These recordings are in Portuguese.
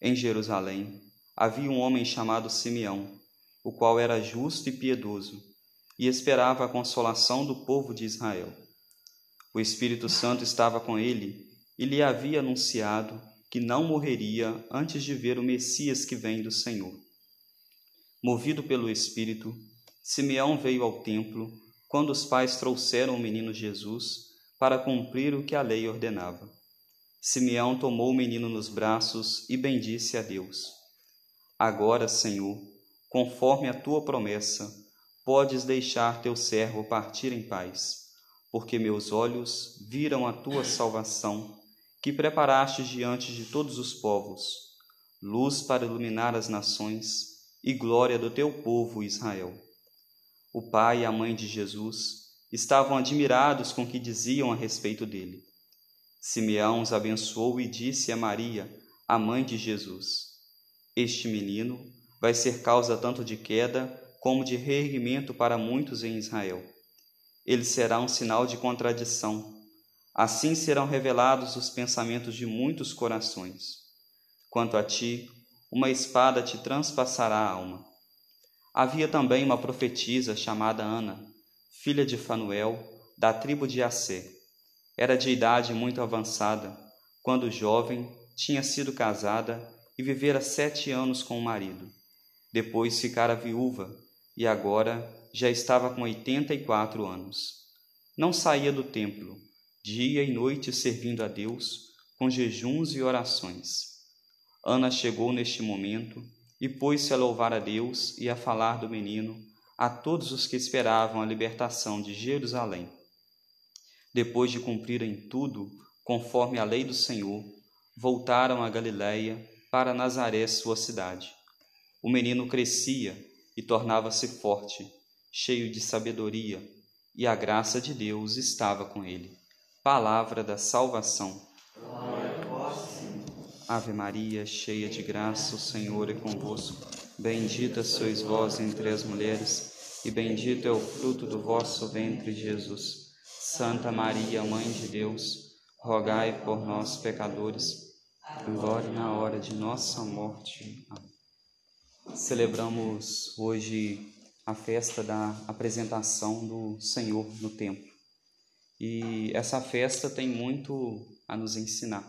Em Jerusalém havia um homem chamado Simeão, o qual era justo e piedoso, e esperava a consolação do povo de Israel. O Espírito Santo estava com ele e lhe havia anunciado que não morreria antes de ver o Messias que vem do Senhor. Movido pelo Espírito, Simeão veio ao templo quando os pais trouxeram o menino Jesus para cumprir o que a lei ordenava. Simeão tomou o menino nos braços e bendisse a Deus. Agora, Senhor, conforme a tua promessa, podes deixar teu servo partir em paz, porque meus olhos viram a tua salvação que preparaste diante de todos os povos, luz para iluminar as nações e glória do teu povo Israel. O pai e a mãe de Jesus estavam admirados com o que diziam a respeito dele. Simeão os abençoou e disse a Maria, a mãe de Jesus: Este menino vai ser causa tanto de queda como de reerguimento para muitos em Israel. Ele será um sinal de contradição Assim serão revelados os pensamentos de muitos corações. Quanto a ti, uma espada te transpassará a alma. Havia também uma profetisa chamada Ana, filha de Fanuel, da tribo de Assé. Era de idade muito avançada, quando jovem, tinha sido casada e vivera sete anos com o marido. Depois ficara viúva e agora já estava com oitenta e quatro anos. Não saía do templo, dia e noite servindo a Deus com jejuns e orações. Ana chegou neste momento e pôs-se a louvar a Deus e a falar do menino a todos os que esperavam a libertação de Jerusalém. Depois de cumprirem tudo, conforme a lei do Senhor, voltaram a Galiléia para Nazaré, sua cidade. O menino crescia e tornava-se forte, cheio de sabedoria, e a graça de Deus estava com ele. Palavra da salvação. Ave Maria, cheia de graça, o Senhor é convosco. Bendita sois vós entre as mulheres, e bendito é o fruto do vosso ventre, Jesus. Santa Maria, Mãe de Deus, rogai por nós, pecadores, agora e na hora de nossa morte. Amém. Celebramos hoje a festa da apresentação do Senhor no templo. E essa festa tem muito a nos ensinar.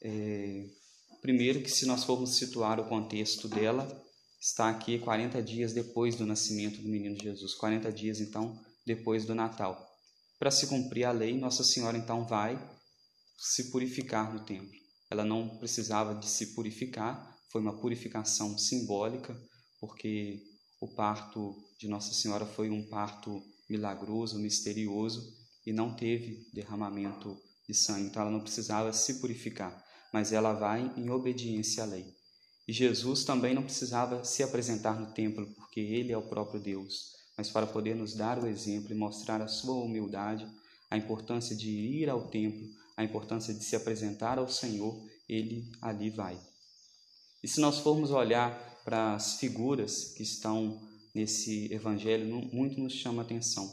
É, primeiro, que se nós formos situar o contexto dela, está aqui 40 dias depois do nascimento do menino Jesus, 40 dias então depois do Natal. Para se cumprir a lei, Nossa Senhora então vai se purificar no templo. Ela não precisava de se purificar, foi uma purificação simbólica, porque o parto de Nossa Senhora foi um parto milagroso, misterioso, e não teve derramamento de sangue, então ela não precisava se purificar, mas ela vai em obediência à lei. E Jesus também não precisava se apresentar no templo, porque ele é o próprio Deus, mas para poder nos dar o exemplo e mostrar a sua humildade, a importância de ir ao templo, a importância de se apresentar ao Senhor, ele ali vai. E se nós formos olhar para as figuras que estão nesse evangelho, muito nos chama atenção.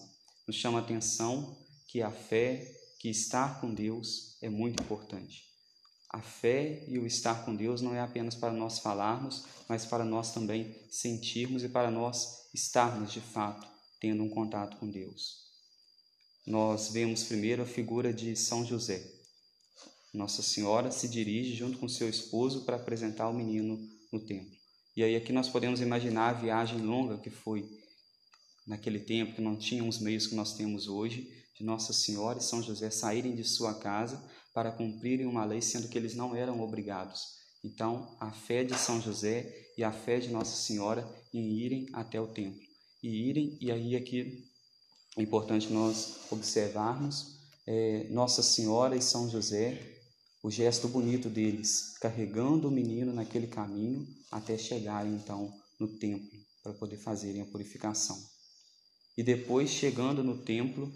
Nos chama atenção que a fé, que estar com Deus é muito importante. A fé e o estar com Deus não é apenas para nós falarmos, mas para nós também sentirmos e para nós estarmos de fato tendo um contato com Deus. Nós vemos primeiro a figura de São José. Nossa Senhora se dirige junto com seu esposo para apresentar o menino no templo. E aí aqui nós podemos imaginar a viagem longa que foi naquele tempo, que não tinha os meios que nós temos hoje, de Nossa Senhora e São José saírem de sua casa para cumprirem uma lei, sendo que eles não eram obrigados. Então, a fé de São José e a fé de Nossa Senhora em irem até o templo. E irem, e aí aqui é importante nós observarmos é, Nossa Senhora e São José, o gesto bonito deles, carregando o menino naquele caminho até chegarem então no templo para poder fazerem a purificação. E depois, chegando no templo,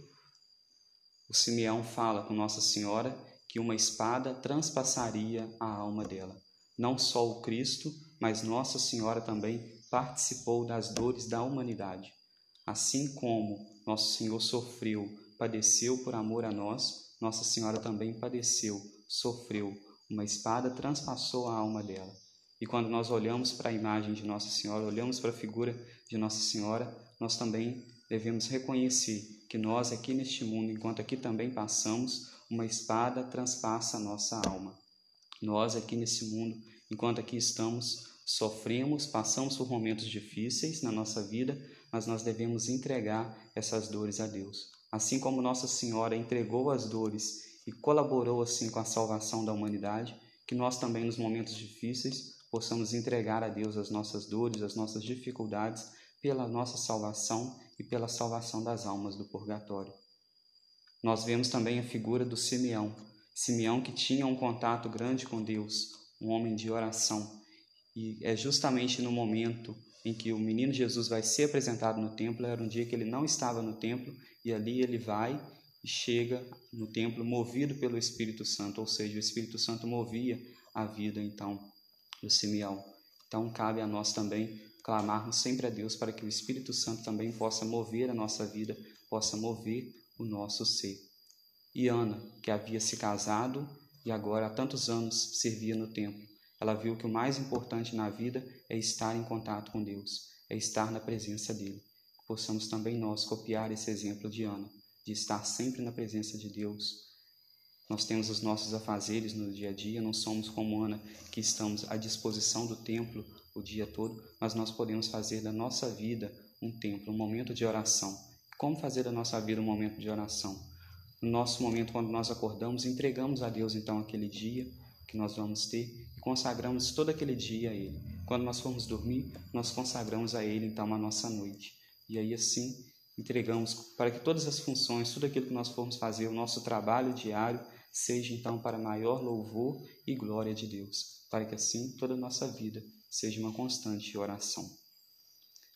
o Simeão fala com Nossa Senhora que uma espada transpassaria a alma dela. Não só o Cristo, mas Nossa Senhora também participou das dores da humanidade. Assim como Nosso Senhor sofreu, padeceu por amor a nós, Nossa Senhora também padeceu, sofreu. Uma espada transpassou a alma dela. E quando nós olhamos para a imagem de Nossa Senhora, olhamos para a figura de Nossa Senhora, nós também devemos reconhecer que nós aqui neste mundo, enquanto aqui também passamos, uma espada transpassa a nossa alma. Nós aqui nesse mundo, enquanto aqui estamos, sofremos, passamos por momentos difíceis na nossa vida, mas nós devemos entregar essas dores a Deus. Assim como Nossa Senhora entregou as dores e colaborou assim com a salvação da humanidade, que nós também nos momentos difíceis possamos entregar a Deus as nossas dores, as nossas dificuldades, pela nossa salvação e pela salvação das almas do purgatório. Nós vemos também a figura do Simeão, Simeão que tinha um contato grande com Deus, um homem de oração. E é justamente no momento em que o menino Jesus vai ser apresentado no templo, era um dia que ele não estava no templo, e ali ele vai e chega no templo movido pelo Espírito Santo, ou seja, o Espírito Santo movia a vida então do Simeão. Então cabe a nós também clamarmos sempre a Deus para que o Espírito Santo também possa mover a nossa vida, possa mover o nosso ser. E Ana, que havia se casado e agora há tantos anos servia no templo, ela viu que o mais importante na vida é estar em contato com Deus, é estar na presença dele. Possamos também nós copiar esse exemplo de Ana, de estar sempre na presença de Deus, nós temos os nossos afazeres no dia a dia, não somos como Ana, que estamos à disposição do templo o dia todo, mas nós podemos fazer da nossa vida um templo, um momento de oração. Como fazer da nossa vida um momento de oração? No nosso momento, quando nós acordamos, entregamos a Deus então aquele dia que nós vamos ter e consagramos todo aquele dia a Ele. Quando nós formos dormir, nós consagramos a Ele então a nossa noite. E aí assim entregamos para que todas as funções, tudo aquilo que nós formos fazer, o nosso trabalho diário, seja então para maior louvor e glória de Deus, para que assim toda a nossa vida seja uma constante oração.